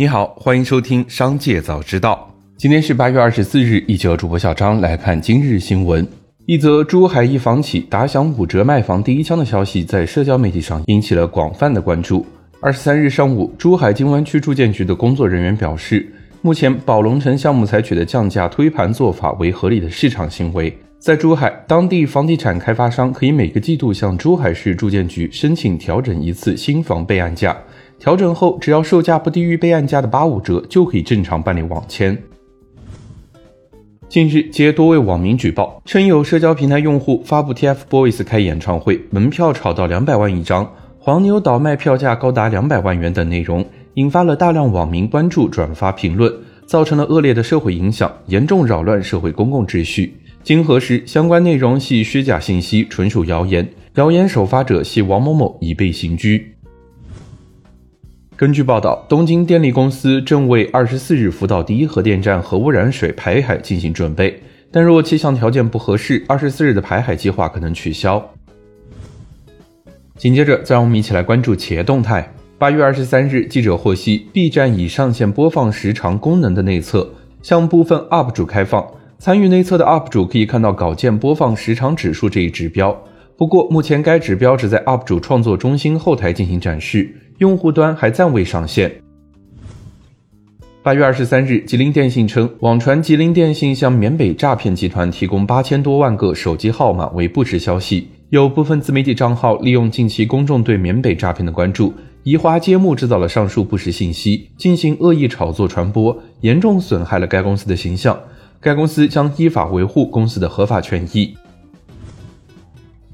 你好，欢迎收听《商界早知道》。今天是八月二十四日，一起和主播小张来看今日新闻。一则珠海一房企打响五折卖房第一枪的消息，在社交媒体上引起了广泛的关注。二十三日上午，珠海金湾区住建局的工作人员表示，目前宝龙城项目采取的降价推盘做法为合理的市场行为。在珠海，当地房地产开发商可以每个季度向珠海市住建局申请调整一次新房备案价，调整后只要售价不低于备案价的八五折，就可以正常办理网签。近日，接多位网民举报，称有社交平台用户发布 TFBOYS 开演唱会门票炒到两百万一张，黄牛倒卖票价高达两百万元等内容，引发了大量网民关注、转发、评论，造成了恶劣的社会影响，严重扰乱社会公共秩序。经核实，相关内容系虚假信息，纯属谣言。谣言首发者系王某某，已被刑拘。根据报道，东京电力公司正为二十四日福岛第一核电站核污染水排海进行准备，但若气象条件不合适，二十四日的排海计划可能取消。紧接着，再让我们一起来关注企业动态。八月二十三日，记者获悉，B 站已上线播放时长功能的内测，向部分 UP 主开放。参与内测的 UP 主可以看到稿件播放时长指数这一指标，不过目前该指标只在 UP 主创作中心后台进行展示，用户端还暂未上线。八月二十三日，吉林电信称，网传吉林电信向缅北诈骗集团提供八千多万个手机号码为不实消息，有部分自媒体账号利用近期公众对缅北诈骗的关注，移花接木制造了上述不实信息，进行恶意炒作传播，严重损害了该公司的形象。该公司将依法维护公司的合法权益。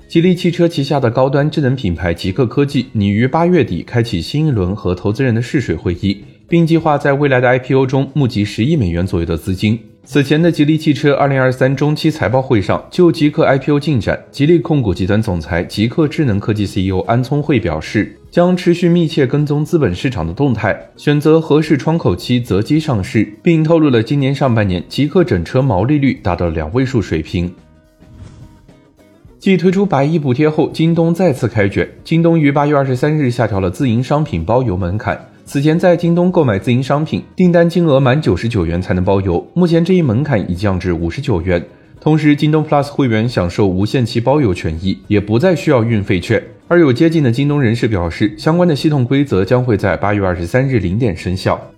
吉利汽车旗下的高端智能品牌极客科技拟于八月底开启新一轮和投资人的试水会议，并计划在未来的 IPO 中募集十亿美元左右的资金。此前的吉利汽车二零二三中期财报会上，就极客 IPO 进展，吉利控股集团总裁、极客智能科技 CEO 安聪慧表示。将持续密切跟踪资本市场的动态，选择合适窗口期择机上市，并透露了今年上半年极客整车毛利率达到两位数水平。继推出百亿补贴后，京东再次开卷。京东于八月二十三日下调了自营商品包邮门槛。此前在京东购买自营商品，订单金额满九十九元才能包邮，目前这一门槛已降至五十九元。同时，京东 Plus 会员享受无限期包邮权益，也不再需要运费券。而有接近的京东人士表示，相关的系统规则将会在八月二十三日零点生效。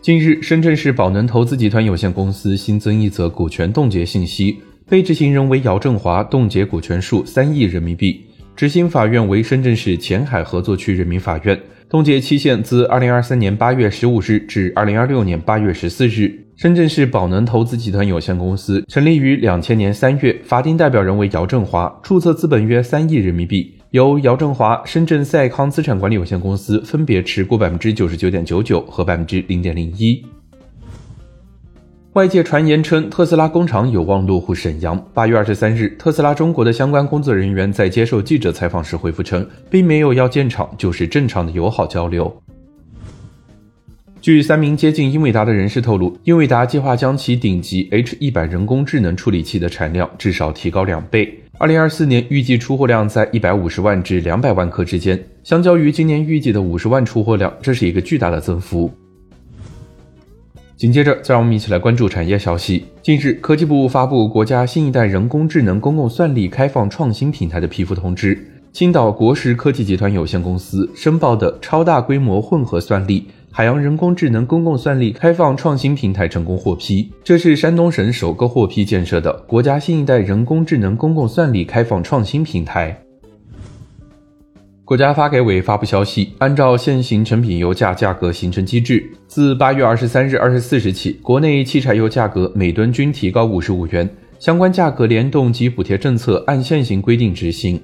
近日，深圳市宝能投资集团有限公司新增一则股权冻结信息，被执行人为姚振华，冻结股权数三亿人民币。执行法院为深圳市前海合作区人民法院，冻结期限自二零二三年八月十五日至二零二六年八月十四日。深圳市宝能投资集团有限公司成立于两千年三月，法定代表人为姚振华，注册资本约三亿人民币，由姚振华、深圳赛康资产管理有限公司分别持股百分之九十九点九九和百分之零点零一。外界传言称特斯拉工厂有望落户沈阳。八月二十三日，特斯拉中国的相关工作人员在接受记者采访时回复称，并没有要建厂，就是正常的友好交流。据三名接近英伟达的人士透露，英伟达计划将其顶级 H 一百人工智能处理器的产量至少提高两倍。二零二四年预计出货量在一百五十万至两百万颗之间，相较于今年预计的五十万出货量，这是一个巨大的增幅。紧接着，再让我们一起来关注产业消息。近日，科技部发布国家新一代人工智能公共算力开放创新平台的批复通知，青岛国实科技集团有限公司申报的超大规模混合算力。海洋人工智能公共算力开放创新平台成功获批，这是山东省首个获批建设的国家新一代人工智能公共算力开放创新平台。国家发改委发布消息，按照现行成品油价价格形成机制，自八月二十三日二十四时起，国内汽柴油价格每吨均提高五十五元，相关价格联动及补贴政策按现行规定执行。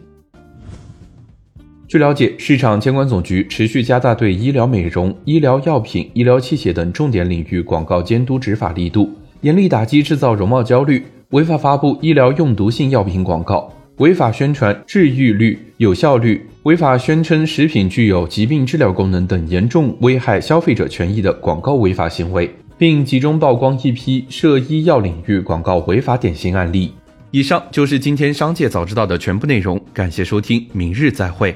据了解，市场监管总局持续加大对医疗美容、医疗药品、医疗器械等重点领域广告监督执法力度，严厉打击制造容貌焦虑、违法发布医疗用毒性药品广告、违法宣传治愈率、有效率、违法宣称食品具有疾病治疗功能等严重危害消费者权益的广告违法行为，并集中曝光一批涉医药领域广告违法典型案例。以上就是今天商界早知道的全部内容，感谢收听，明日再会。